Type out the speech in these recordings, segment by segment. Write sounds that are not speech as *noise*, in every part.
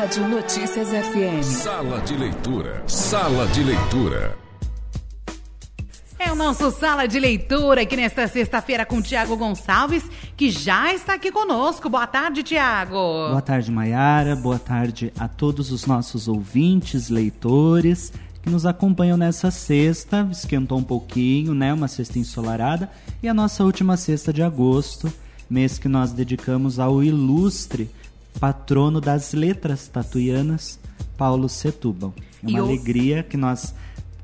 Rádio Notícias FM. Sala de leitura. Sala de leitura. É o nosso Sala de Leitura aqui nesta sexta-feira com o Tiago Gonçalves, que já está aqui conosco. Boa tarde, Tiago. Boa tarde, Maiara. Boa tarde a todos os nossos ouvintes, leitores que nos acompanham nessa sexta. Esquentou um pouquinho, né? Uma sexta ensolarada. E a nossa última sexta de agosto, mês que nós dedicamos ao ilustre patrono das letras tatuianas, Paulo Setúbal. É uma E alegria que nós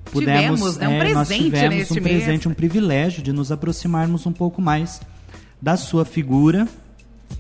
pudemos, Tivemos, né, um é, nós presente tivemos neste um presente, mês. um privilégio de nos aproximarmos um pouco mais da sua figura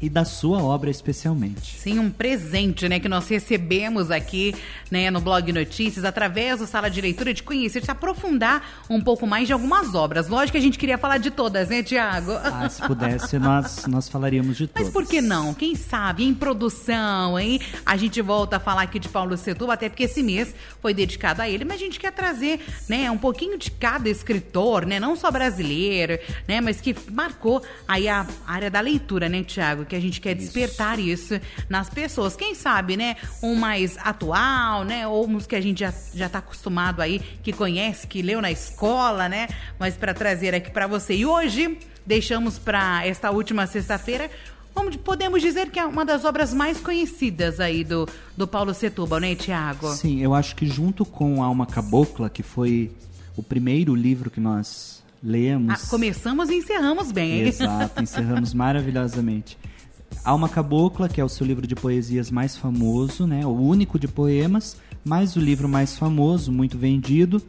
e da sua obra especialmente. Sim, um presente, né, que nós recebemos aqui, né, no Blog Notícias, através do Sala de Leitura, de conhecer, de se aprofundar um pouco mais de algumas obras. Lógico que a gente queria falar de todas, né, Tiago? Ah, se pudesse, *laughs* nós, nós falaríamos de Mas todas. por que não? Quem sabe, em produção, hein? A gente volta a falar aqui de Paulo Setúbal, até porque esse mês foi dedicado a ele, mas a gente quer trazer, né, um pouquinho de cada escritor, né, não só brasileiro, né, mas que marcou aí a área da leitura, né, Tiago? Que a gente quer despertar isso nas pessoas. Quem sabe, né, um mais atual, né, ou uns que a gente já, já tá acostumado aí, que conhece, que leu na escola, né, mas para trazer aqui para você. E hoje deixamos para esta última sexta-feira Vamos, podemos dizer que é uma das obras mais conhecidas aí do, do Paulo Setúbal, né, Tiago? Sim, eu acho que junto com Alma Cabocla, que foi o primeiro livro que nós lemos. Ah, começamos e encerramos bem, hein? Exato, encerramos *laughs* maravilhosamente. Alma Cabocla, que é o seu livro de poesias mais famoso, né? O único de poemas, mas o livro mais famoso, muito vendido.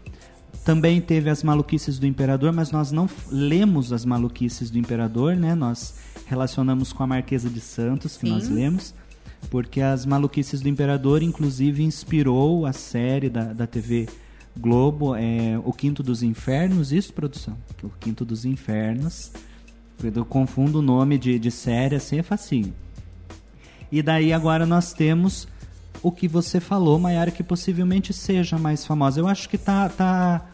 Também teve As Maluquices do Imperador, mas nós não lemos As Maluquices do Imperador, né? Nós relacionamos com a Marquesa de Santos, que Sim. nós lemos, porque As Maluquices do Imperador, inclusive, inspirou a série da, da TV Globo, é, O Quinto dos Infernos, isso, produção? O Quinto dos Infernos. Eu confundo o nome de, de série, assim é facinho. E daí agora nós temos o que você falou, Maiara, que possivelmente seja mais famosa. Eu acho que tá, tá,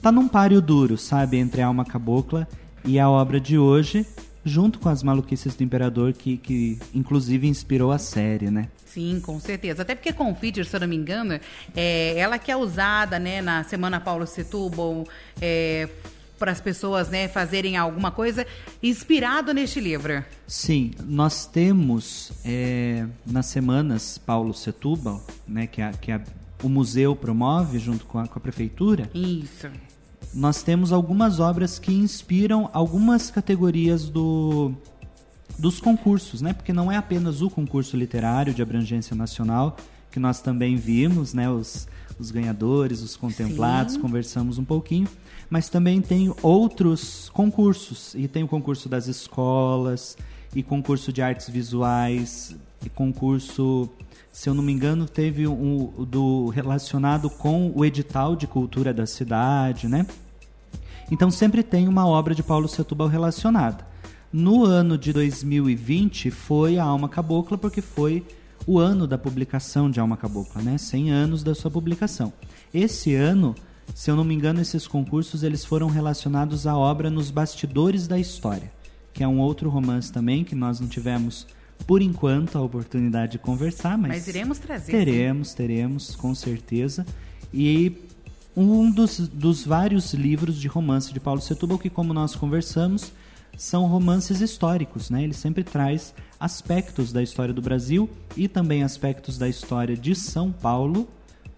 tá num páreo duro, sabe, entre a Alma Cabocla e a obra de hoje, junto com as maluquices do Imperador, que, que inclusive inspirou a série, né? Sim, com certeza. Até porque Confiter, se eu não me engano, é ela que é usada, né, na Semana Paulo Setúbal, é, para as pessoas, né, fazerem alguma coisa inspirado neste livro. Sim, nós temos é, nas semanas Paulo Setúbal, né, que, a, que a- o museu promove junto com a, com a prefeitura, Isso. nós temos algumas obras que inspiram algumas categorias do, dos concursos, né? Porque não é apenas o concurso literário de abrangência nacional, que nós também vimos, né? Os, os ganhadores, os contemplados, Sim. conversamos um pouquinho, mas também tem outros concursos. E tem o concurso das escolas, e concurso de artes visuais, e concurso, se eu não me engano, teve um, do relacionado com o edital de cultura da cidade, né? Então sempre tem uma obra de Paulo Setúbal relacionada. No ano de 2020 foi a Alma Cabocla, porque foi o ano da publicação de Alma Cabocla, né? 100 anos da sua publicação. Esse ano, se eu não me engano, esses concursos eles foram relacionados à obra Nos Bastidores da História, que é um outro romance também que nós não tivemos por enquanto a oportunidade de conversar, mas, Mas iremos trazer, Teremos, teremos, com certeza. E um dos, dos vários livros de romance de Paulo Setúbal que, como nós conversamos, são romances históricos, né? Ele sempre traz aspectos da história do Brasil e também aspectos da história de São Paulo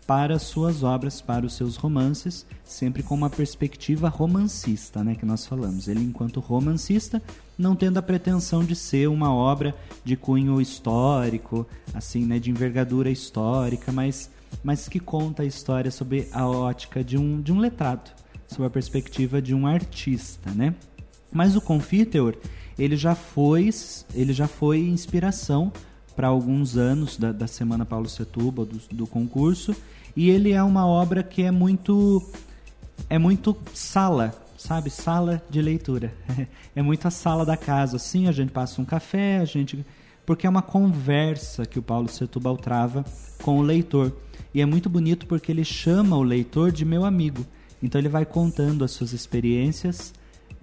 para as suas obras, para os seus romances, sempre com uma perspectiva romancista, né, que nós falamos. Ele, enquanto romancista, não tendo a pretensão de ser uma obra de cunho histórico, assim, né, de envergadura histórica, mas, mas que conta a história sob a ótica de um, de um letrado, sob a perspectiva de um artista, né? Mas o Confiteor, ele já foi, ele já foi inspiração para alguns anos da, da Semana Paulo Setúbal, do, do concurso, e ele é uma obra que é muito é muito sala, sabe? Sala de leitura. *laughs* É muito a sala da casa, assim, a gente passa um café, a gente porque é uma conversa que o Paulo Setúbal trava com o leitor. E é muito bonito porque ele chama o leitor de meu amigo. Então ele vai contando as suas experiências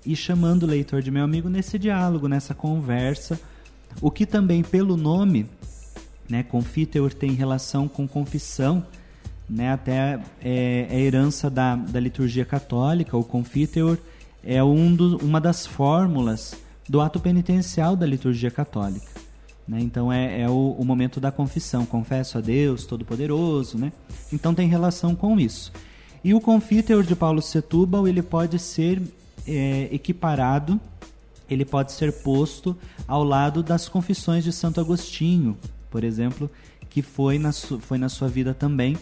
e chamando o leitor de meu amigo nesse diálogo, nessa conversa. O que também, pelo nome, Né? Confiteor tem relação com confissão, né? até é, é herança da, da liturgia católica. O confiteor é um do, uma das fórmulas do ato penitencial da liturgia católica. Né? Então é, é o, o, momento da confissão, confesso a Deus Todo-Poderoso. Né? Então tem relação com isso. E o confiteor de Paulo Setúbal ele pode ser é, equiparado, ele pode ser posto ao lado das confissões de Santo Agostinho, por exemplo, que foi na, foi na sua vida também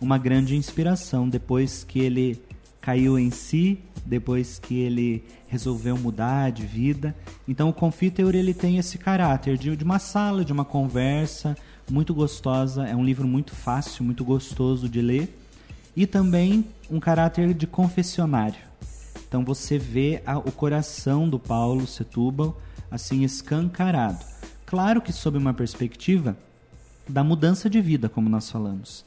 uma grande inspiração depois que ele caiu em si, depois que ele resolveu mudar de vida. Então o Confiteor ele tem esse caráter de, de uma sala, de uma conversa muito gostosa, é um livro muito fácil, muito gostoso de ler e também um caráter de confessionário. Então você vê a, o coração do Paulo Setúbal assim escancarado. Claro que sob uma perspectiva da mudança de vida, como nós falamos.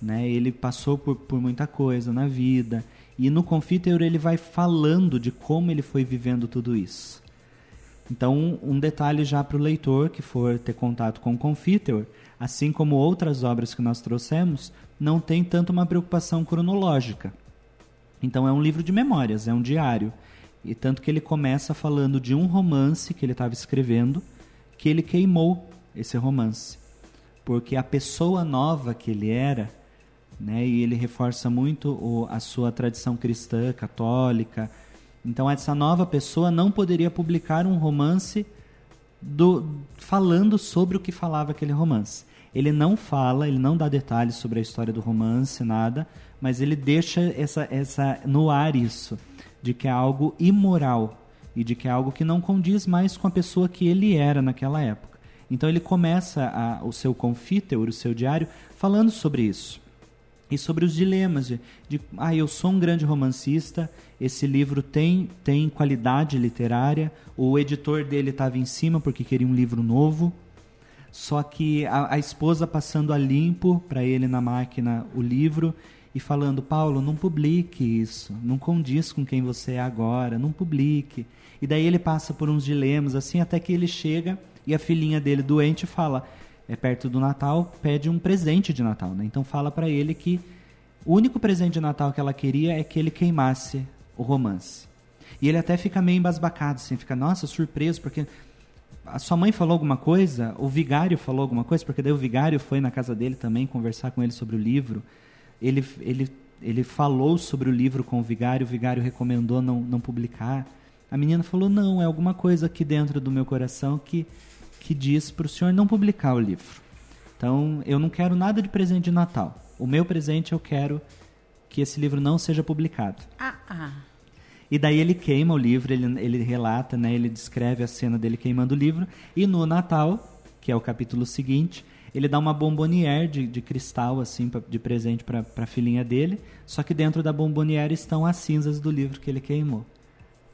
Né? Ele passou por, por muita coisa na vida, e no Confiteor ele vai falando de como ele foi vivendo tudo isso. Então, um detalhe já para o leitor que for ter contato com o Confiteor, assim como outras obras que nós trouxemos, não tem tanto uma preocupação cronológica. Então, é um livro de memórias, é um diário. E tanto que ele começa falando de um romance que ele estava escrevendo, que ele queimou esse romance. Porque a pessoa nova que ele era, né? E ele reforça muito o, a sua tradição cristã, católica. Então essa nova pessoa não poderia publicar um romance do, falando sobre o que falava aquele romance. Ele não fala, ele não dá detalhes sobre a história do romance, nada, mas ele deixa essa, essa no ar isso, de que é algo imoral e de que é algo que não condiz mais com a pessoa que ele era naquela época. Então ele começa a, o seu confíteur, o seu diário, falando sobre isso e sobre os dilemas de, de, ah, eu sou um grande romancista, esse livro tem, tem qualidade literária, o editor dele estava em cima porque queria um livro novo, só que a, a esposa passando a limpo para ele na máquina o livro e falando, Paulo, não publique isso, não condiz com quem você é agora, não publique. E daí ele passa por uns dilemas assim até que ele chega e a filhinha dele doente fala, é perto do Natal, pede um presente de Natal. Né? Então fala para ele que o único presente de Natal que ela queria é que ele queimasse o romance. E ele até fica meio embasbacado, assim, fica, nossa, surpreso, porque a sua mãe falou alguma coisa, o vigário falou alguma coisa, porque daí o vigário foi na casa dele também conversar com ele sobre o livro. Ele, ele, ele falou sobre o livro com o vigário, o vigário recomendou não, não publicar. A menina falou: não, é alguma coisa aqui dentro do meu coração que que diz para o senhor não publicar o livro. Então, eu não quero nada de presente de Natal. O meu presente eu quero que esse livro não seja publicado. Ah, ah. E daí ele queima o livro, ele, ele relata, né, ele descreve a cena dele queimando o livro. E no Natal, que é o capítulo seguinte, ele dá uma bombonière de, de cristal assim pra, de presente para a filhinha dele. Só que dentro da bombonière estão as cinzas do livro que ele queimou.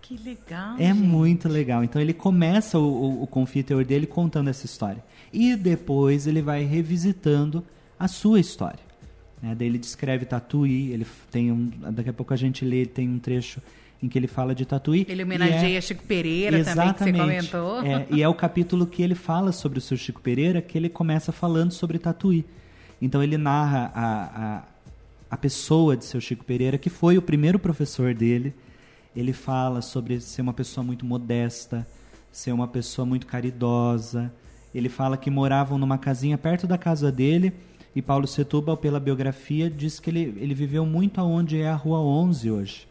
Que legal. É gente. muito legal. Então ele começa o, o, o confiteor dele contando essa história. E depois ele vai revisitando a sua história. Né? Daí ele descreve Tatuí, ele tem um, daqui a pouco a gente lê, tem um trecho em que ele fala de Tatuí. Ele homenageia é, Chico Pereira também, que você comentou. É, e é o capítulo que ele fala sobre o seu Chico Pereira, que ele começa falando sobre Tatuí. Então ele narra a, a, a pessoa de seu Chico Pereira, que foi o primeiro professor dele, ele fala sobre ser uma pessoa muito modesta, ser uma pessoa muito caridosa. Ele fala que moravam numa casinha perto da casa dele e Paulo Setúbal, pela biografia, diz que ele, ele viveu muito aonde é a Rua 11 hoje.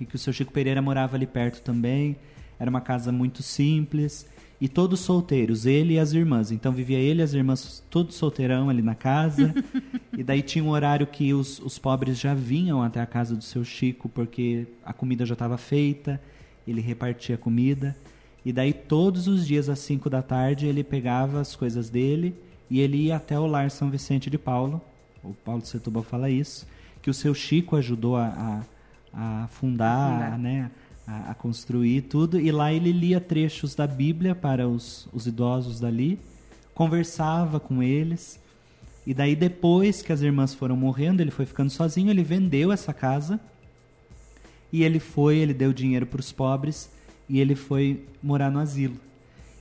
E que o seu Chico Pereira morava ali perto também. Era uma casa muito simples e todos solteiros, ele e as irmãs. Então vivia ele e as irmãs todos solteirão ali na casa. *laughs* e daí tinha um horário que os, os pobres já vinham até a casa do seu Chico porque a comida já estava feita, ele repartia a comida. E daí todos os dias às 5 da tarde ele pegava as coisas dele e ele ia até o lar São Vicente de Paulo. O Paulo de Setúbal fala isso, que o seu Chico ajudou a, a, a fundar, a fundar. né? a, a, construir tudo. E lá ele lia trechos da Bíblia para os, os idosos dali, conversava com eles. E daí, depois que as irmãs foram morrendo, ele foi ficando sozinho, ele vendeu essa casa. E ele foi, ele deu dinheiro para os pobres e ele foi morar no asilo.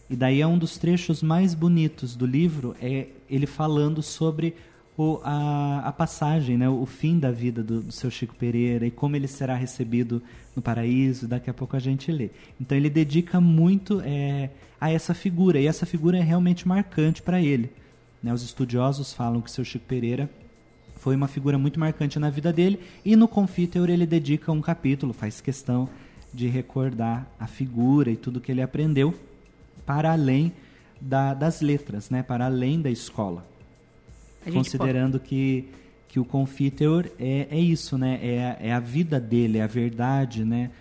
E daí é um dos trechos mais bonitos do livro, é ele falando sobre o, a, a passagem, né, o fim da vida do, do seu Chico Pereira e como ele será recebido no paraíso. Daqui a pouco a gente lê. Então ele dedica muito é, a essa figura, e essa figura é realmente marcante para ele. Né? Os estudiosos falam que seu Chico Pereira foi uma figura muito marcante na vida dele, e no Confiteor ele dedica um capítulo, faz questão de recordar a figura e tudo que ele aprendeu para além da, das letras, né? para além da escola. Considerando pode... que, que o Confiteor é, é isso, né? é, é a vida dele, é a verdade, né?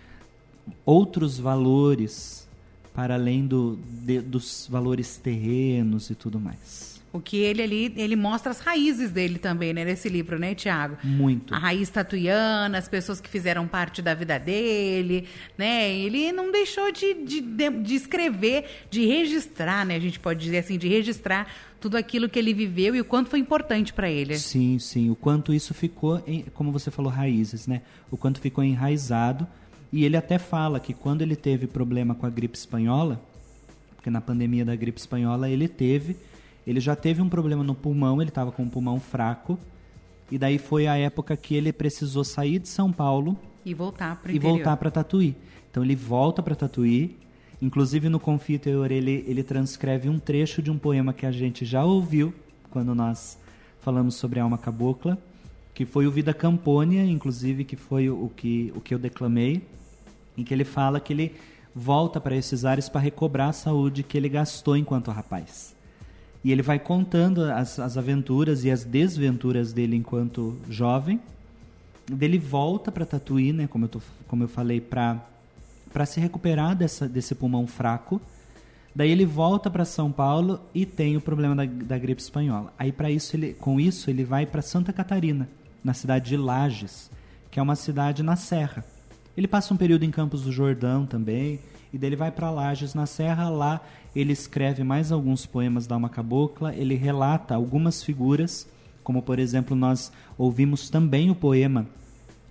outros valores para além do, de, dos valores terrenos e tudo mais. O que ele ali, ele mostra as raízes dele também, né, nesse livro, né, Tiago? Muito. A raiz tatuiana, as pessoas que fizeram parte da vida dele, né? Ele não deixou de, de, de escrever, de registrar, né? A gente pode dizer assim, de registrar tudo aquilo que ele viveu e o quanto foi importante para ele. Sim, sim. O quanto isso ficou, em, como você falou, raízes, né? O quanto ficou enraizado. E ele até fala que quando ele teve problema com a gripe espanhola, porque na pandemia da gripe espanhola ele teve ele já teve um problema no pulmão, ele estava com o pulmão fraco. E daí foi a época que ele precisou sair de São Paulo e voltar para e voltar para Tatuí. Então ele volta para Tatuí. Inclusive no Confiteor ele ele transcreve um trecho de um poema que a gente já ouviu quando nós falamos sobre a alma cabocla, que foi o Vida Campônia, inclusive que foi o que o que eu declamei, em que ele fala que ele volta para esses ares para recobrar a saúde que ele gastou enquanto rapaz. E ele vai contando as, as aventuras e as desventuras dele enquanto jovem. Ele volta para Tatuí, né, como eu, tô, como eu falei, para se recuperar dessa, desse pulmão fraco. Daí ele volta para São Paulo e tem o problema da, da gripe espanhola. Aí para isso ele, com isso ele vai para Santa Catarina, na cidade de Lages, que é uma cidade na serra. Ele passa um período em Campos do Jordão também, e daí ele vai para Lages na serra, lá ele escreve mais alguns poemas da Alma Cabocla, ele relata algumas figuras, como por exemplo nós ouvimos também o poema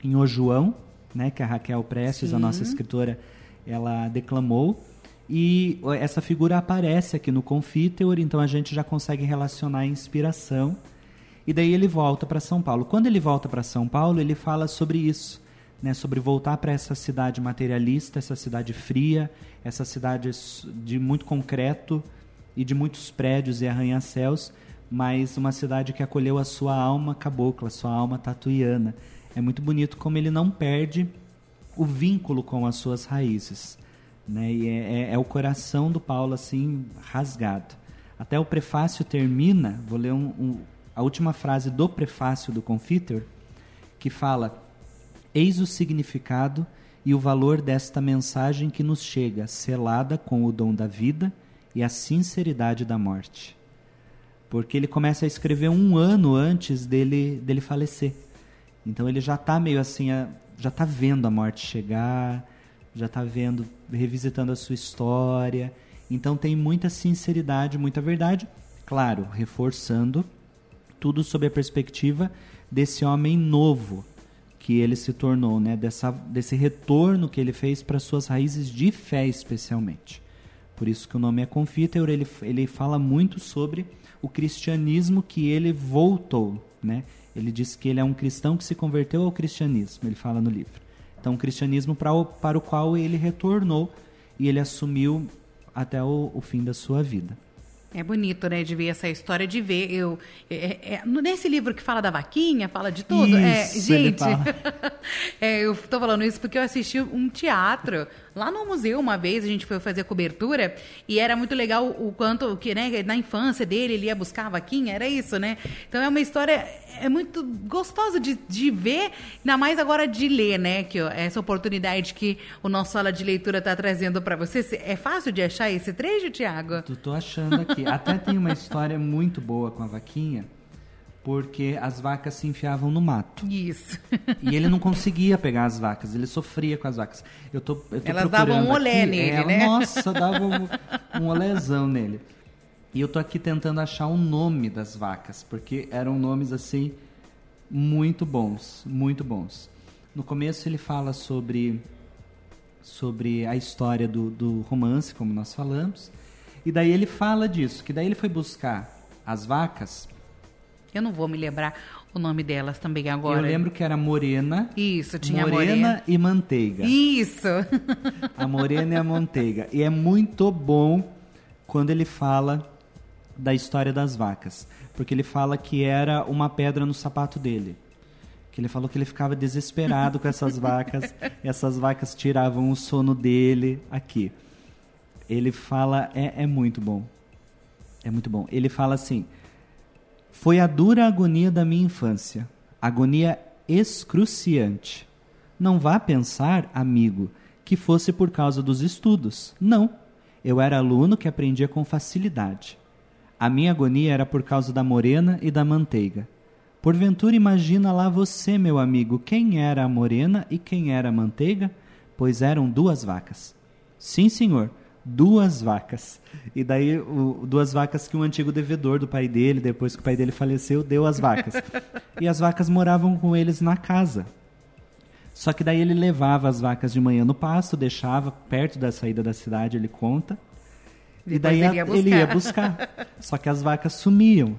em O João, né, que a Raquel Prestes, Sim. a nossa escritora, ela declamou, e essa figura aparece aqui no Confiteor, então a gente já consegue relacionar a inspiração. E daí ele volta para São Paulo. Quando ele volta para São Paulo, ele fala sobre isso né, sobre voltar para essa cidade materialista, essa cidade fria, essa cidade de muito concreto e de muitos prédios e arranha-céus, mas uma cidade que acolheu a sua alma cabocla, a sua alma tatuiana. É muito bonito como ele não perde o vínculo com as suas raízes. Né? E é, é, é o coração do Paulo assim rasgado. Até o prefácio termina, vou ler um, um, a última frase do prefácio do Confiter, que fala Eis o significado e o valor desta mensagem que nos chega, selada com o dom da vida e a sinceridade da morte. Porque ele começa a escrever um ano antes dele, dele falecer. Então ele já está meio assim, já está vendo a morte chegar, já está vendo, revisitando a sua história. Então tem muita sinceridade, muita verdade. Claro, reforçando tudo sob a perspectiva desse homem novo, que ele se tornou, né, dessa, desse retorno que ele fez para suas raízes de fé especialmente. Por isso que o nome é Confiteor, ele, ele fala muito sobre o cristianismo que ele voltou, né? Ele diz que ele é um cristão que se converteu ao cristianismo, ele fala no livro. Então, o cristianismo para o, para o qual ele retornou e ele assumiu até o, o fim da sua vida. É bonito, né, de ver essa história, de ver eu é, é, nesse livro que fala da vaquinha, fala de tudo. É, isso, é, gente, *laughs* é, eu estou falando isso porque eu assisti um teatro lá no museu uma vez, a gente foi fazer cobertura e era muito legal o quanto que, né, na infância dele ele ia buscar a vaquinha, era isso, né? Então é uma história é muito gostosa de, de ver, ainda mais agora de ler, né? Que essa oportunidade que o nosso sala de leitura está trazendo para você. É fácil de achar esse trecho, Tiago? Tô achando aqui. Até tem uma história muito boa com a vaquinha porque as vacas se enfiavam no mato. Isso. E ele não conseguia pegar as vacas, ele sofria com as vacas. Eu tô, eu tô Elas davam um olé aqui, nele, é, né? Nossa, dava um, um olézão nele. E eu tô aqui tentando achar o nome das vacas, porque eram nomes assim muito bons, muito bons. No começo ele fala sobre sobre a história do, do romance, como nós falamos. E daí ele fala disso, que daí ele foi buscar as vacas. Eu não vou me lembrar o nome delas também agora. Eu lembro que era Morena. Isso, tinha Morena, Morena. e Manteiga. Isso. A Morena e a Manteiga. E é muito bom quando ele fala da história das vacas. Porque ele fala que era uma pedra no sapato dele. Que ele falou que ele ficava desesperado com essas vacas. *laughs* Essas vacas tiravam o sono dele aqui. Ele fala, é, é muito bom. É muito bom. Ele fala assim: Foi a dura agonia da minha infância, agonia excruciante. Não vá pensar, amigo, que fosse por causa dos estudos. Não. Eu era aluno que aprendia com facilidade. A minha agonia era por causa da morena e da manteiga. Porventura imagina lá você, meu amigo, quem era a morena e quem era a manteiga? Pois eram duas vacas. Sim, senhor, duas vacas. E daí, o, duas vacas que um antigo devedor do pai dele, depois que o pai dele faleceu, deu as vacas. *laughs* e as vacas moravam com eles na casa. Só que daí ele levava as vacas de manhã no pasto, deixava perto da saída da cidade, ele conta. E Depois daí ele ia ele ia buscar. buscar. *laughs* Só que as vacas sumiam.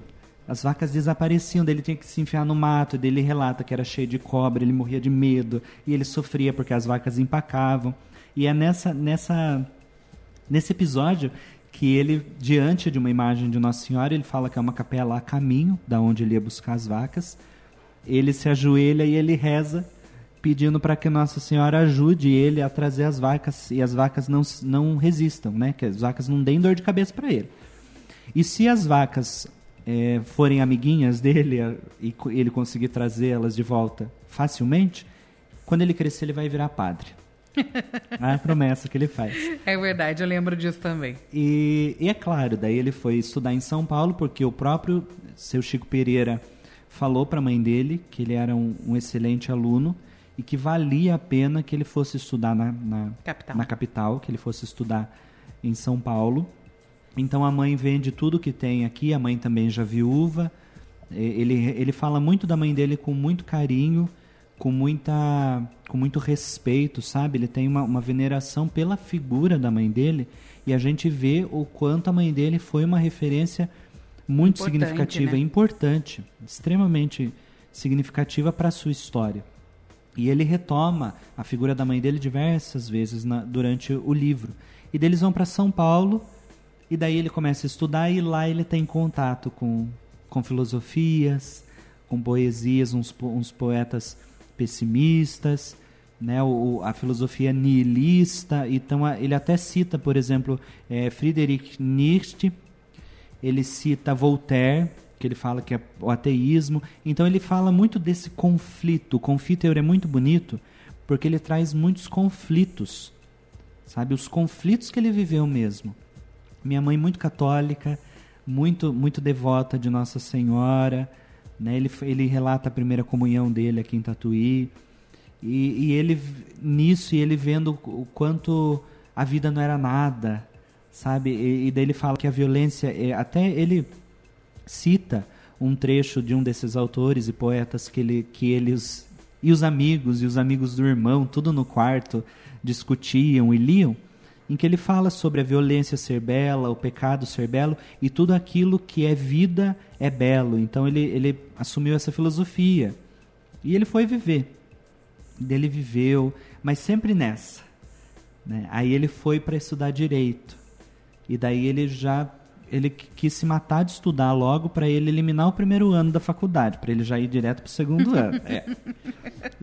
As vacas desapareciam, daí ele tinha que se enfiar no mato, daí ele relata que era cheio de cobra, ele morria de medo, e ele sofria porque as vacas empacavam. E é nessa, nessa, nesse episódio que ele, diante de uma imagem de Nossa Senhora, ele fala que é uma capela a caminho da onde ele ia buscar as vacas. Ele se ajoelha e ele reza pedindo para que Nossa Senhora ajude ele a trazer as vacas e as vacas não, não resistam, né? Que as vacas não deem dor de cabeça para ele. E se as vacas eh, forem amiguinhas dele e ele conseguir trazê-las de volta facilmente, quando ele crescer ele vai virar padre. É *laughs* a promessa que ele faz. É verdade, eu lembro disso também. E, e é claro, daí ele foi estudar em São Paulo porque o próprio seu Chico Pereira falou para a mãe dele que ele era um, um excelente aluno e que valia a pena que ele fosse estudar na, na, Capital. na capital, que ele fosse estudar em São Paulo. Então a mãe vende tudo que tem aqui, a mãe também já viúva. Ele, ele fala muito da mãe dele com muito carinho, com, muita, com muito respeito, sabe? Ele tem uma, uma veneração pela figura da mãe dele e a gente vê o quanto a mãe dele foi uma referência muito Importante, significativa, né? importante, extremamente significativa para a sua história. E ele retoma a figura da mãe dele diversas vezes na- durante o livro. E eles vão para São Paulo, e daí ele começa a estudar, e lá ele tem contato com, com filosofias, com poesias, uns, uns poetas pessimistas, né, o, a filosofia nihilista. Então a- ele até cita, por exemplo, eh, Friedrich Nietzsche, ele cita Voltaire, que ele fala que é o ateísmo. Então ele fala muito desse conflito. O Confiteor é muito bonito porque ele traz muitos conflitos, sabe? Os conflitos que ele viveu mesmo. Minha mãe muito católica, muito muito devota de Nossa Senhora, né? Ele ele relata a primeira comunhão dele aqui em Tatuí. E, e ele nisso e ele vendo o quanto a vida não era nada, sabe? E, e daí ele fala que a violência é, até ele cita um trecho de um desses autores e poetas que ele que eles e os amigos e os amigos do irmão tudo no quarto discutiam e liam em que ele fala sobre a violência ser bela, o pecado ser belo e tudo aquilo que é vida é belo. Então ele ele assumiu essa filosofia e ele foi viver. Ele viveu, mas sempre nessa. Né? Aí ele foi para estudar direito. E daí ele já ele qu- quis se matar de estudar logo para ele eliminar o primeiro ano da faculdade, para ele já ir direto para o segundo ano. *laughs* É.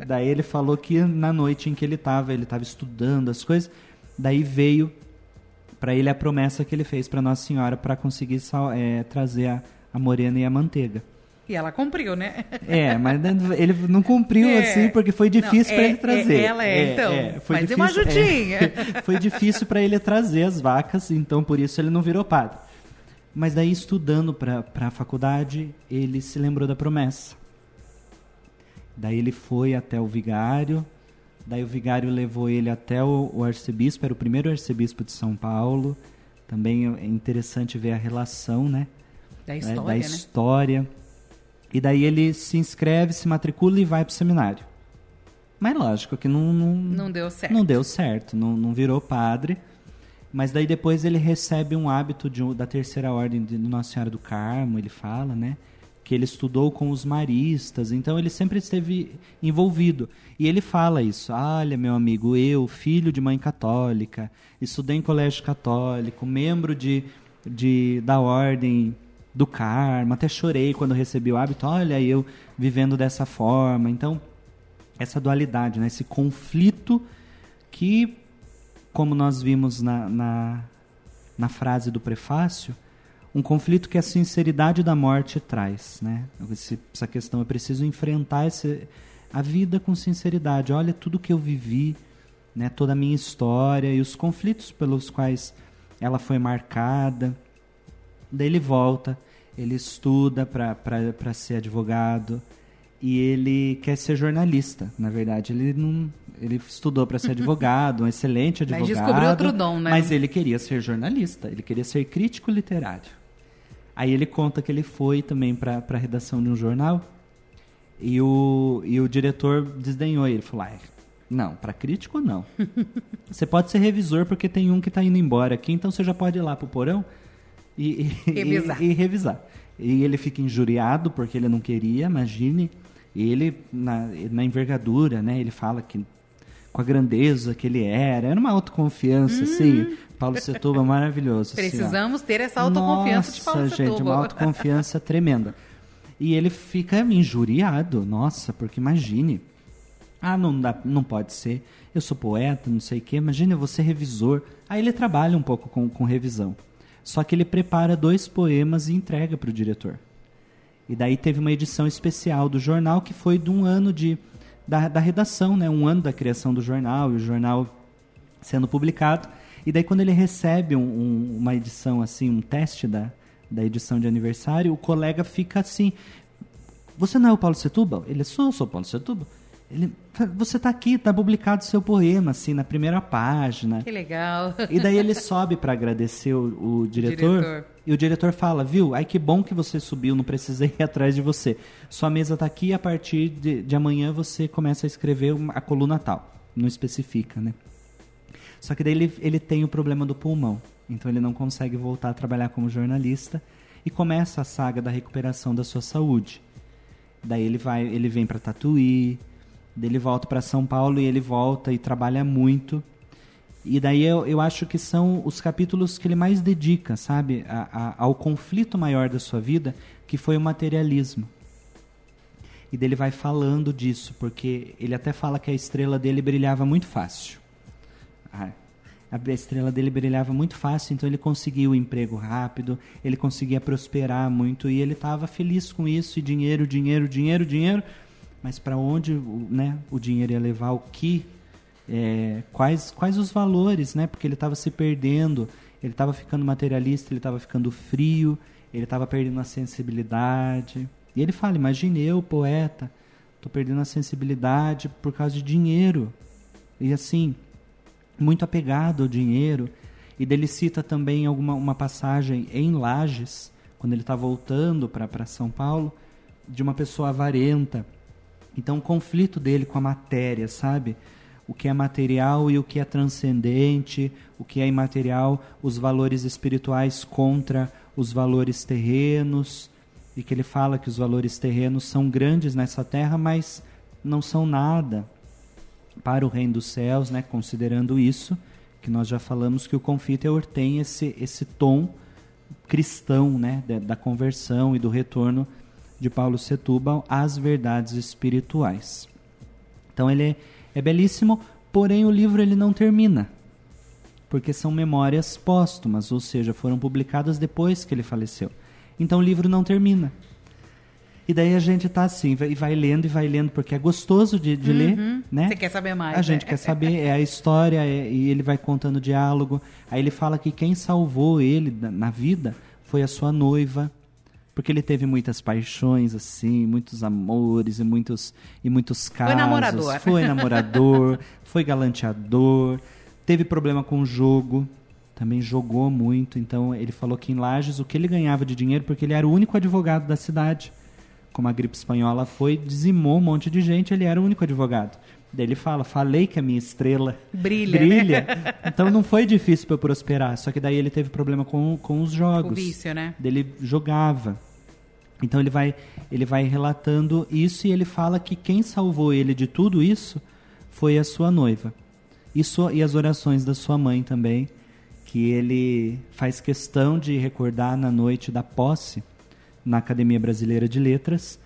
Daí ele falou que na noite em que ele estava, ele estava estudando as coisas, daí veio para ele a promessa que ele fez para Nossa Senhora para conseguir é, trazer a, a morena e a manteiga. E ela cumpriu, né? É, mas ele não cumpriu É. assim porque foi difícil Não, para é- ele trazer. é- ela é, então. foi Mas dê uma difícil- ajudinha. é. *laughs* foi difícil para ele trazer as vacas, então por isso ele não virou padre. Mas daí estudando para a faculdade, ele se lembrou da promessa. Daí ele foi até o vigário, daí o vigário levou ele até o, o arcebispo, era o primeiro arcebispo de São Paulo. Também é interessante ver a relação, né? Da né, história, da né? história. E daí ele se inscreve, se matricula e vai pro seminário. Mas lógico que não, não, Não deu certo. não deu certo, não, não virou padre. Mas daí depois ele recebe um hábito de, da terceira ordem de Nossa Senhora do Carmo, ele fala, né? Que ele estudou com os maristas, então ele sempre esteve envolvido. E ele fala isso: olha, meu amigo, eu, filho de mãe católica, estudei em colégio católico, membro de, de, da ordem do Carmo, até chorei quando recebi o hábito, olha eu vivendo dessa forma. Então, essa dualidade, né? esse conflito que, como nós vimos na, na, na frase do prefácio, um conflito que a sinceridade da morte traz. Né? Essa questão, eu preciso enfrentar esse, a vida com sinceridade. Olha tudo que eu vivi, né? toda a minha história e os conflitos pelos quais ela foi marcada. Daí ele volta, ele estuda para ser advogado e ele quer ser jornalista. Na verdade, ele não, ele estudou para ser *laughs* advogado, um excelente Mas advogado. descobriu outro dom, né? Mas ele queria ser jornalista, ele queria ser crítico literário. Aí ele conta que ele foi também para a redação de um jornal e o, e o diretor desdenhou ele. Falou: ah, não, para crítico não. *laughs* Você pode ser revisor porque tem um que está indo embora aqui, então você já pode ir lá pro porão e, e- Revisar. e- e revisar. E ele fica injuriado porque ele não queria, imagine. E ele, na, na envergadura, né? Ele fala que com a grandeza que ele era, era uma autoconfiança, assim. Paulo Setúbal *laughs* maravilhoso. assim. Uhum. Precisamos ter essa autoconfiança de Paulo Nossa, gente, Setúbal. uma autoconfiança *laughs* tremenda. E ele fica injuriado, nossa, porque imagine. Ah, não, dá, não pode ser. Eu sou poeta, não sei o quê. Imagine você revisor. Aí ele trabalha um pouco com, com revisão. Só que ele prepara dois poemas e entrega para o diretor. E daí teve uma edição especial do jornal que foi de um ano de, da, da redação, né? um ano da criação do jornal, e o jornal sendo publicado. E daí quando ele recebe um- um- uma edição assim, um teste da, da edição de aniversário, o colega fica assim, você não é o Paulo Setúbal? Ele, sou, sou o Paulo Setúbal. Ele, você está aqui, está publicado seu poema, assim, na primeira página. Que legal. E daí ele *laughs* sobe para agradecer o, o diretor, Diretor. E o diretor fala, viu? Ai, que bom que você subiu, não precisei ir atrás de você. Sua mesa está aqui a partir de, de amanhã você começa a escrever a coluna tal. Não especifica, né? Só que daí ele, ele tem o problema do pulmão. Então ele não consegue voltar a trabalhar como jornalista e começa a saga da recuperação da sua saúde. Daí ele vai, ele vem para Tatuí, ele volta para São Paulo e ele volta e trabalha muito. E daí eu, eu acho que são os capítulos que ele mais dedica, sabe, a- a- ao conflito maior da sua vida, que foi o materialismo. E dele vai falando disso, porque ele até fala que a estrela dele brilhava muito fácil. Ah, A estrela dele brilhava muito fácil, então ele conseguia o emprego rápido, ele conseguia prosperar muito e ele estava feliz com isso. E dinheiro, dinheiro, dinheiro, dinheiro. Mas para onde o- né, o dinheiro ia levar? O que? é, quais, quais os valores? Né? Porque ele estava se perdendo, ele estava ficando materialista, ele estava ficando frio, ele estava perdendo a sensibilidade. E ele fala: Imagine eu, poeta, estou perdendo a sensibilidade por causa de dinheiro. E assim, muito apegado ao dinheiro. E dele cita também alguma uma passagem em Lages, quando ele está voltando para São Paulo, de uma pessoa avarenta. Então, o conflito dele com a matéria, sabe? O que é material e o que é transcendente, o que é imaterial, os valores espirituais contra os valores terrenos, e que ele fala que os valores terrenos são grandes nessa terra, mas não são nada para o reino dos céus, né? Considerando isso, que nós já falamos que o Confiteor tem esse esse tom cristão, né, da, da conversão e do retorno de Paulo Setúbal às verdades espirituais. Então ele é, belíssimo, porém o livro ele não termina, porque são memórias póstumas, ou seja, foram publicadas depois que ele faleceu. Então o livro não termina. E daí a gente tá assim, e vai lendo e vai lendo, porque é gostoso de, de ler, né? Você quer saber mais, A gente né? quer saber, é a história, é- e ele vai contando o diálogo. Aí ele fala que quem salvou ele na vida foi a sua noiva, porque ele teve muitas paixões, assim, muitos amores e muitos, e muitos casos. namorador. Foi namorador, *laughs* foi galanteador, teve problema com o jogo, também jogou muito. Então ele falou que em Lages o que ele ganhava de dinheiro, porque ele era o único advogado da cidade. Como a gripe espanhola foi, dizimou um monte de gente, ele era o único advogado. Daí ele fala, falei que a minha estrela Brilha, brilha. né? Então não foi difícil para eu prosperar. Só que daí ele teve problema com, com os jogos. O vício, né? Daí Ele jogava. Então ele vai, ele vai relatando isso e ele fala que quem salvou ele de tudo isso foi a sua noiva. E, sua, e as orações da sua mãe também, que ele faz questão de recordar na noite da posse na Academia Brasileira de Letras.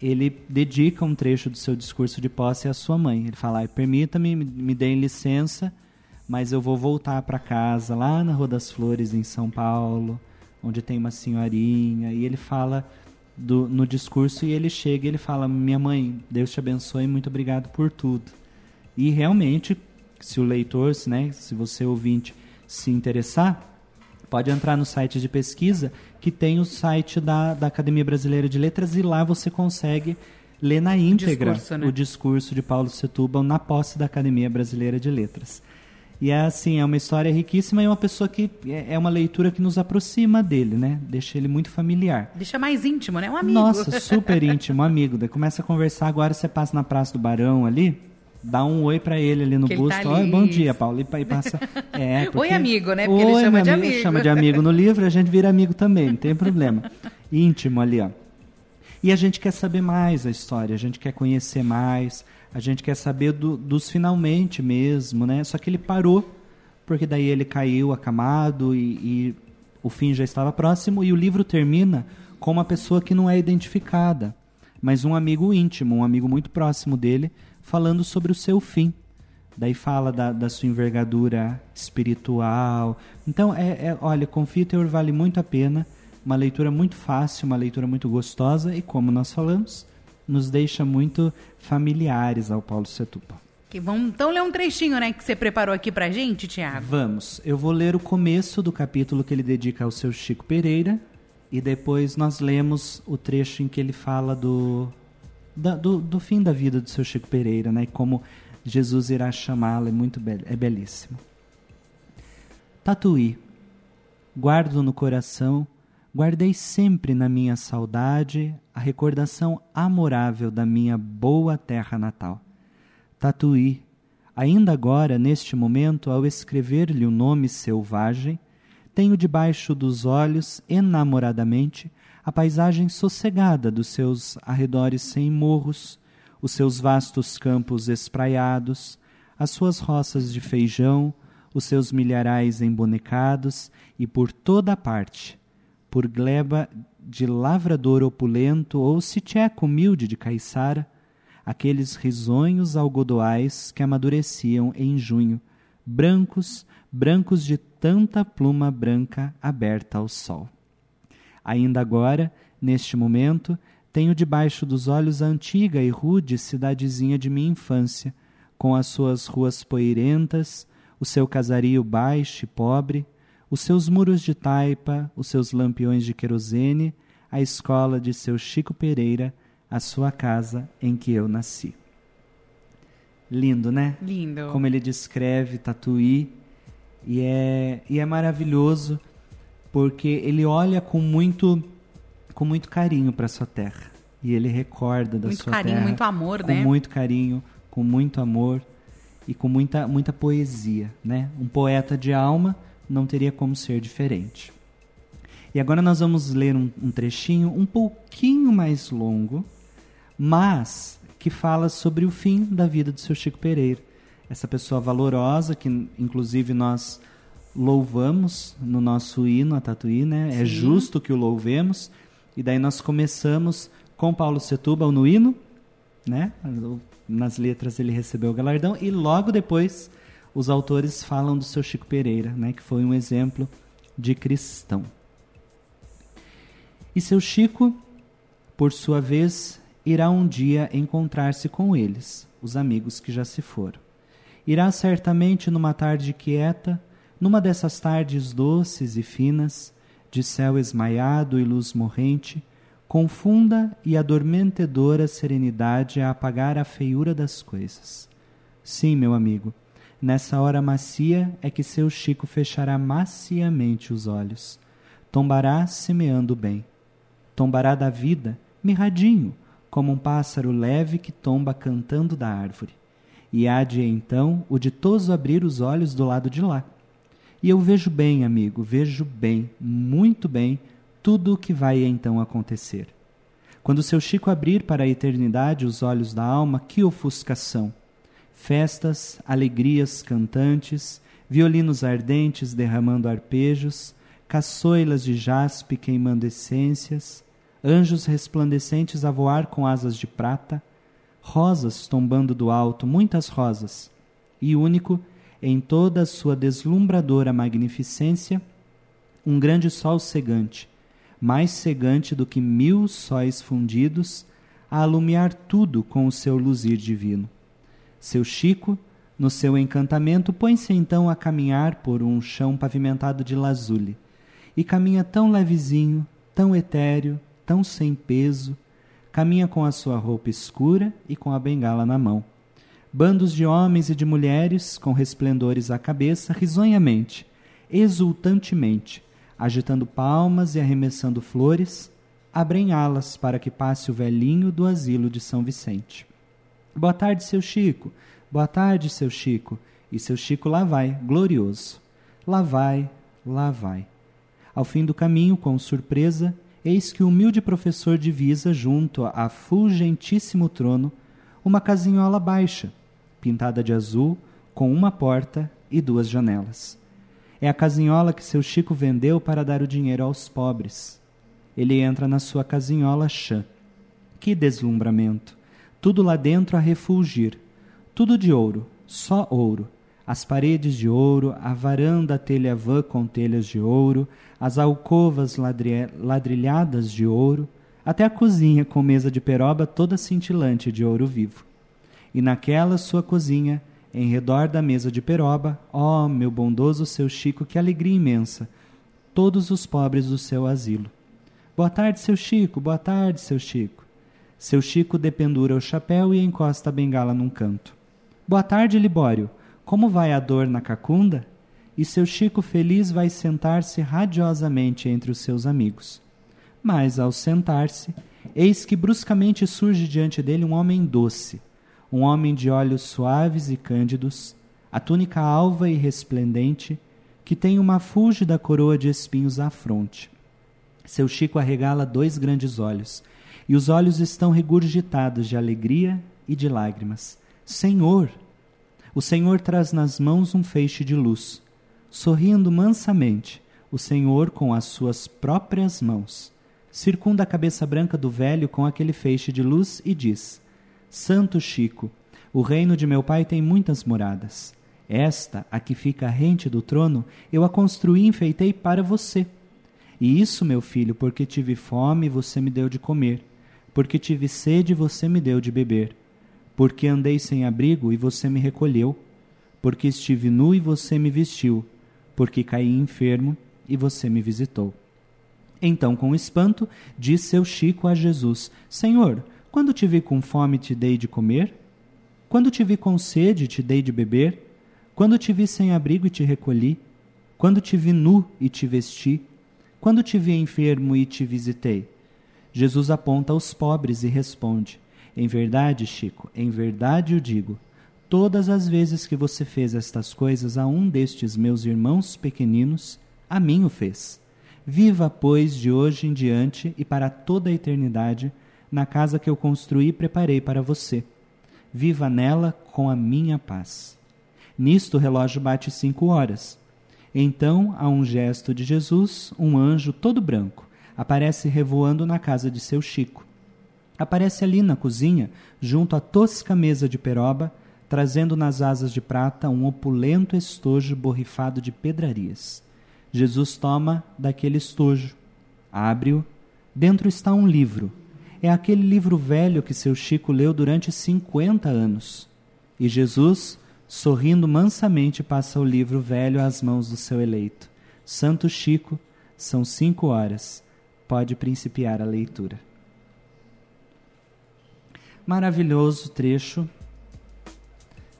Ele dedica um trecho do seu discurso de posse à sua mãe. Ele fala: "Ai, permita-me, me- deem licença, mas eu vou voltar para casa lá na Rua das Flores em São Paulo, onde tem uma senhorinha". E ele fala do- no discurso e ele chega e ele fala: "Minha mãe, Deus te abençoe, muito obrigado por tudo". E realmente, se o leitor, né, se você ouvinte se interessar, pode entrar no site de pesquisa, que tem o site da, da Academia Brasileira de Letras, e lá você consegue ler na íntegra discurso, né? o discurso de Paulo Setúbal na posse da Academia Brasileira de Letras. E é assim, é uma história riquíssima e uma pessoa que é é uma leitura que nos aproxima dele, né? Deixa ele muito familiar. Deixa mais íntimo, né? Um amigo. Nossa, super *laughs* íntimo, amigo. Daí começa a conversar, agora você passa na Praça do Barão ali, dá um oi pra ele ali no Que ele busto. tá bom dia, Paulo. E e passa. *laughs* É, porque- Oi, amigo, né? Porque ele Oi, chama meu de amigo. amigo. Chama de amigo no livro, a gente vira amigo também, não tem problema. *laughs* Íntimo ali, ó. E a gente quer saber mais a história, a gente quer conhecer mais, a gente quer saber do- dos finalmente mesmo, né? Só que ele parou, porque daí ele caiu acamado e, e o fim já estava próximo, e o livro termina com uma pessoa que não é identificada, mas um amigo íntimo, um amigo muito próximo dele, falando sobre o seu fim. Daí fala da, da sua envergadura espiritual. Então, é, é, olha, Confio Teor vale muito a pena. Uma leitura muito fácil, uma leitura muito gostosa e, como nós falamos, nos deixa muito familiares ao Paulo Setúbal. Que vamos então ler um trechinho, né, que você preparou aqui pra gente, Tiago. Vamos, eu vou ler o começo do capítulo que ele dedica ao seu Chico Pereira e depois nós lemos o trecho em que ele fala do, da- do, do fim da vida do seu Chico Pereira, né? Como Jesus irá chamá-lo, é muito bel é belíssimo. Tatuí, guardo no coração, guardei sempre na minha saudade a recordação amorável da minha boa terra natal. Tatuí, ainda agora, neste momento, ao escrever-lhe o nome selvagem, tenho debaixo dos olhos, enamoradamente, a paisagem sossegada dos seus arredores sem morros, os seus vastos campos espraiados, as suas roças de feijão, os seus milharais embonecados e por toda a parte, por gleba de lavrador opulento ou sitieco humilde de caiçara, aqueles risonhos algodoais que amadureciam em junho, brancos, brancos de tanta pluma branca aberta ao sol. Ainda agora, neste momento, tenho debaixo dos olhos a antiga e rude cidadezinha de minha infância, com as suas ruas poeirentas, o seu casario baixo e pobre, os seus muros de taipa, os seus lampiões de querosene, a escola de seu Chico Pereira, a sua casa em que eu nasci. Lindo, né? Lindo. Como ele descreve Tatuí. E é, e é maravilhoso porque ele olha com muito, com muito carinho para sua terra. E ele recorda da Muito sua carinho, terra. muito amor, com né? muito carinho, com muito amor e com muita, muita poesia. Né? Um poeta de alma não teria como ser diferente. E agora nós vamos ler um, um trechinho um pouquinho mais longo, mas que fala sobre o fim da vida do seu Chico Pereira. Essa pessoa valorosa, que inclusive nós louvamos no nosso hino a Tatuí, né? É Sim. justo que o louvemos. E daí nós começamos com Paulo Setúbal no hino, né? Nas letras ele recebeu o galardão e logo depois os autores falam do seu Chico Pereira, né? Que foi um exemplo de cristão. E seu Chico, por sua vez, irá um dia encontrar-se com eles, os amigos que já se foram. Irá certamente numa tarde quieta, numa dessas tardes doces e finas, de céu esmaiado e luz morrente, confunda e adormentedora serenidade a apagar a feiura das coisas. Sim, meu amigo, nessa hora macia é que seu Chico fechará maciamente os olhos, tombará semeando bem tombará da vida, mirradinho, como um pássaro leve que tomba cantando da árvore. e há de então o ditoso abrir os olhos do lado de lá. E eu vejo bem, amigo, vejo bem, muito bem, tudo o que vai então acontecer. Quando seu Chico abrir para a eternidade os olhos da alma, que ofuscação! Festas, alegrias cantantes, violinos ardentes derramando arpejos, caçoilas de jaspe queimando essências, anjos resplandecentes a voar com asas de prata, rosas tombando do alto, muitas rosas, e único, em toda a sua deslumbradora magnificência, um grande sol cegante, mais cegante do que mil sóis fundidos, a alumiar tudo com o seu luzir divino. Seu Chico, no seu encantamento, põe-se então a caminhar por um chão pavimentado de lazule, e caminha tão levezinho, tão etéreo, tão sem peso, caminha com a sua roupa escura e com a bengala na mão. Bandos de homens e de mulheres, com resplendores à cabeça, risonhamente, exultantemente, agitando palmas e arremessando flores, abrem alas para que passe o velhinho do asilo de São Vicente. Boa tarde, seu Chico. Boa tarde, seu Chico. E seu Chico lá vai, glorioso. Lá vai, lá vai. Ao fim do caminho, com surpresa, eis que o humilde professor divisa junto a fulgentíssimo trono uma casinhola baixa, pintada de azul, com uma porta e duas janelas. É a casinhola que seu Chico vendeu para dar o dinheiro aos pobres. Ele entra na sua casinhola chã. Que deslumbramento! Tudo lá dentro a refulgir. Tudo de ouro, só ouro as paredes de ouro, a varanda telha-vã com telhas de ouro, as alcovas ladrilhadas de ouro, até a cozinha com mesa de peroba toda cintilante de ouro vivo. E naquela sua cozinha, em redor da mesa de peroba, ó oh, meu bondoso seu Chico, que alegria imensa! Todos os pobres do seu asilo. Boa tarde, seu Chico, boa tarde, seu Chico. Seu Chico dependura o chapéu e encosta a bengala num canto. Boa tarde, Libório. Como vai a dor na cacunda? E seu Chico feliz vai sentar-se radiosamente entre os seus amigos. Mas, ao sentar-se, eis que bruscamente surge diante dele um homem doce, um homem de olhos suaves e cândidos, a túnica alva e resplendente, que tem uma fúlgida coroa de espinhos à fronte. Seu Chico arregala dois grandes olhos, e os olhos estão regurgitados de alegria e de lágrimas. Senhor! O Senhor traz nas mãos um feixe de luz. Sorrindo mansamente, o Senhor, com as suas próprias mãos, circunda a cabeça branca do velho com aquele feixe de luz e diz: Santo Chico, o reino de meu pai tem muitas moradas. Esta, a que fica rente do trono, eu a construí e enfeitei para você. E isso, meu filho, porque tive fome, você me deu de comer. Porque tive sede, você me deu de beber porque andei sem abrigo e você me recolheu, porque estive nu e você me vestiu, porque caí enfermo e você me visitou. Então, com espanto, disse seu Chico a Jesus: Senhor, quando te vi com fome, te dei de comer? Quando te vi com sede, te dei de beber? Quando te vi sem abrigo e te recolhi? Quando te vi nu e te vesti? Quando te vi enfermo e te visitei? Jesus aponta aos pobres e responde: em verdade, Chico, em verdade o digo: todas as vezes que você fez estas coisas a um destes meus irmãos pequeninos, a mim o fez. Viva, pois, de hoje em diante e para toda a eternidade, na casa que eu construí e preparei para você. Viva nela com a minha paz. Nisto o relógio bate cinco horas. Então, a um gesto de Jesus, um anjo todo branco aparece revoando na casa de seu Chico aparece ali na cozinha, junto à tosca mesa de peroba, trazendo nas asas de prata um opulento estojo borrifado de pedrarias. Jesus toma daquele estojo, abre-o, dentro está um livro. É aquele livro velho que seu Chico leu durante cinquenta anos. E Jesus, sorrindo mansamente, passa o livro velho às mãos do seu eleito. Santo Chico, são cinco horas. Pode principiar a leitura. Maravilhoso trecho,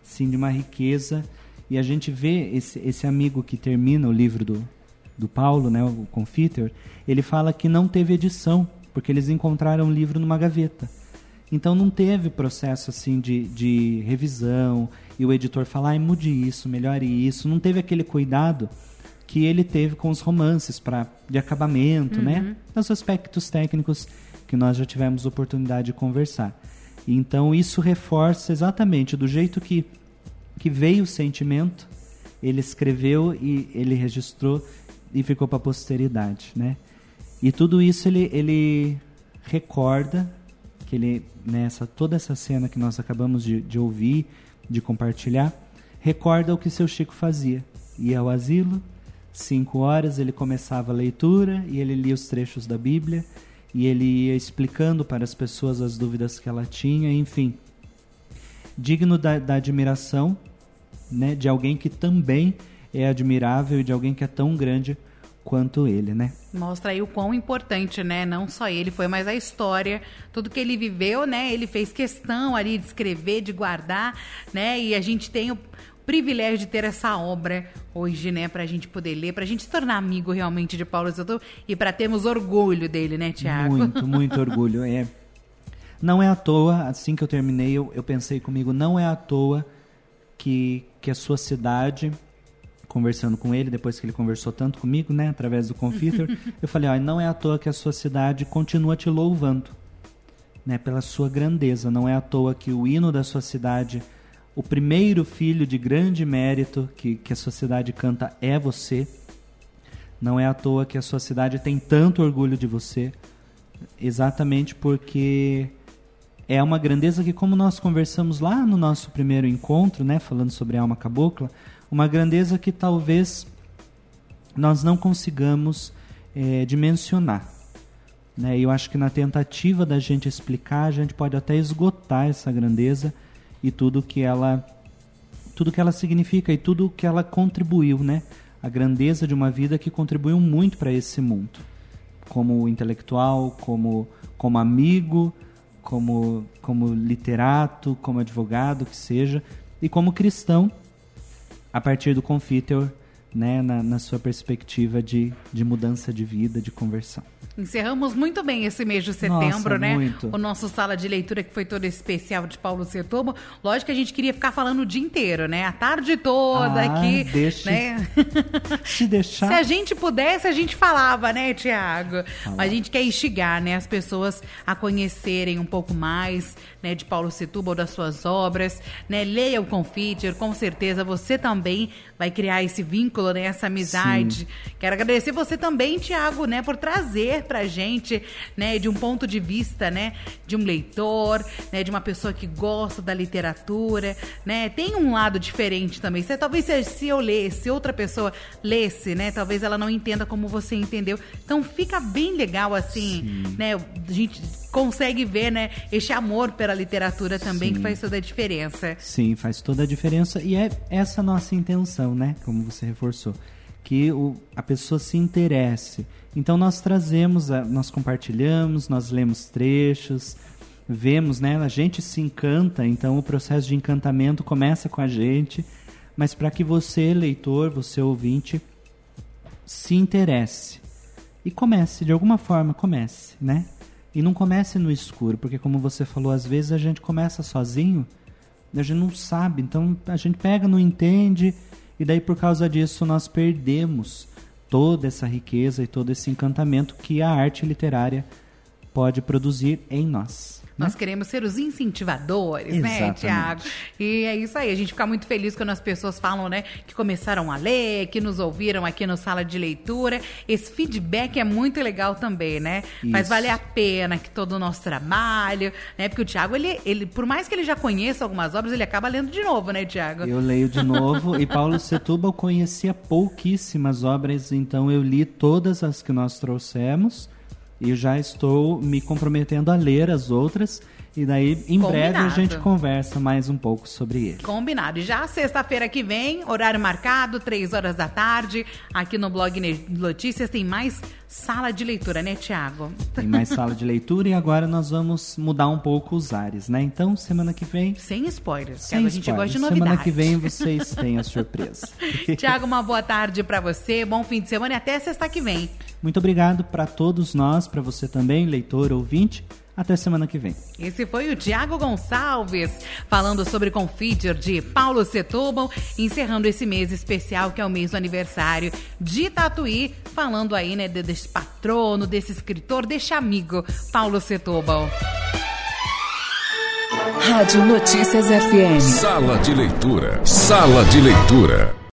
sim, de uma riqueza. E a gente vê esse, esse amigo que termina o livro do, do Paulo, né, o Confiter, ele fala que não teve edição, porque eles encontraram o livro numa gaveta. Então não teve processo assim de, de revisão e o editor falar, ah, mude isso, melhore isso. Não teve aquele cuidado que ele teve com os romances para de acabamento, né? Uhum. Os aspectos técnicos que nós já tivemos oportunidade de conversar. Então isso reforça exatamente do jeito que, que veio o sentimento, ele escreveu e ele registrou e ficou para a posteridade, né? E tudo isso ele, ele recorda que ele nessa toda essa cena que nós acabamos de, de ouvir, de compartilhar, recorda o que seu Chico fazia. Ia ao asilo, cinco horas ele começava a leitura e ele lia os trechos da Bíblia e ele ia explicando para as pessoas as dúvidas que ela tinha, enfim. Digno da, da admiração né, de alguém que também é admirável e de alguém que é tão grande quanto ele, né? Mostra aí o quão importante, né? Não só ele foi, mas a história, tudo que ele viveu, né? Ele fez questão ali de escrever, de guardar, né? E a gente tem o privilégio de ter essa obra hoje, né? Pra gente poder ler, pra gente se tornar amigo realmente de Paulo Souto e para termos orgulho dele, né, Tiago? Muito, muito orgulho. É. Não é à toa, assim que eu terminei, eu, eu pensei comigo, não é à toa que, que a sua cidade conversando com ele, depois que ele conversou tanto comigo, né, através do Confitor, *laughs* eu falei, ó, não é à toa que a sua cidade continua te louvando, né, pela sua grandeza. Não é à toa que o hino da sua cidade, o primeiro filho de grande mérito que, que a sua cidade canta é você. Não é à toa que a sua cidade tem tanto orgulho de você, exatamente porque é uma grandeza que, como nós conversamos lá no nosso primeiro encontro, né, falando sobre a alma cabocla, uma grandeza que talvez nós não consigamos é, dimensionar. Né? Eu acho que na tentativa da gente explicar, a gente pode até esgotar essa grandeza e tudo que ela tudo que ela significa e tudo que ela contribuiu, né? A grandeza de uma vida que contribuiu muito para esse mundo, como intelectual, como como amigo, como como literato, como advogado que seja, e como cristão a partir do Confitor, né, na, na sua perspectiva de, de mudança de vida, de conversão. Encerramos muito bem esse mês de setembro, Nossa, né? muito. O nosso sala de leitura que foi todo especial de Paulo Setúbal. Lógico que a gente queria ficar falando o dia inteiro, né? A tarde toda Ah, aqui, deixe- né? Se deixar. *laughs* Se a gente pudesse, a gente falava, né, Tiago? Mas a gente quer instigar, né, as pessoas a conhecerem um pouco mais, né, de Paulo Setúbal, das suas obras, né? Leia o Confiteor, com certeza você também vai criar esse vínculo, né, essa amizade. Quero agradecer você também, Tiago, né, por trazer pra gente, né, de um ponto de vista, né, de um leitor, né, de uma pessoa que gosta da literatura, né? Tem um lado diferente também. Se, talvez se, eu lesse, se outra pessoa lesse, né, talvez ela não entenda como você entendeu. Então fica bem legal assim, né? A gente consegue ver, né, este amor pela literatura também que Sim. faz toda a diferença. Sim, faz toda a diferença e é essa nossa intenção, né? Como você reforçou, que o, a pessoa se interesse. Então nós trazemos, a- nós compartilhamos, nós lemos trechos, vemos, né? A gente se encanta, então o processo de encantamento começa com a gente, mas para que você, leitor, você ouvinte, se interesse e comece, de alguma forma, comece, né? E não comece no escuro, porque como você falou, às vezes a gente começa sozinho, a gente não sabe, então a gente pega, não entende, e daí por causa disso nós perdemos toda essa riqueza e todo esse encantamento que a arte literária pode produzir em nós. Né? Nós queremos ser os incentivadores, né, Exatamente. Tiago? E é isso aí, a gente fica muito feliz quando as pessoas falam, né, que começaram a ler, que nos ouviram aqui no Sala de Leitura. Esse feedback é muito legal também, né? Faz Isso. valer a pena que todo o nosso trabalho, né? Porque o Tiago, ele, ele, por mais que ele já conheça algumas obras, ele acaba lendo de novo, né, Tiago? Eu leio de novo e Paulo Setúbal conhecia pouquíssimas obras, então eu li todas as que nós trouxemos e já estou me comprometendo a ler as outras e daí em breve a Combinado. gente conversa mais um pouco sobre ele. Combinado. E já sexta-feira que vem, horário marcado, três horas da tarde, aqui no blog Notícias tem mais sala de leitura, né, Tiago? Tem mais sala de leitura e agora nós vamos mudar um pouco os ares, né? Então semana que vem Sem spoilers, sem Tiago. A gente gosta de spoilers. novidade. Semana que vem vocês têm a surpresa. *laughs* Tiago, uma boa tarde pra você, bom fim de semana e até sexta que vem. Muito obrigado para todos nós, para você também, leitor, ouvinte. Até semana que vem. Esse foi o Tiago Gonçalves falando sobre Confiter de Paulo Setúbal, encerrando esse mês especial que é o mês do aniversário de Tatuí, falando aí, né, desse patrono, desse escritor, desse amigo, Paulo Setúbal. Rádio Notícias FM. Sala de leitura. Sala de leitura.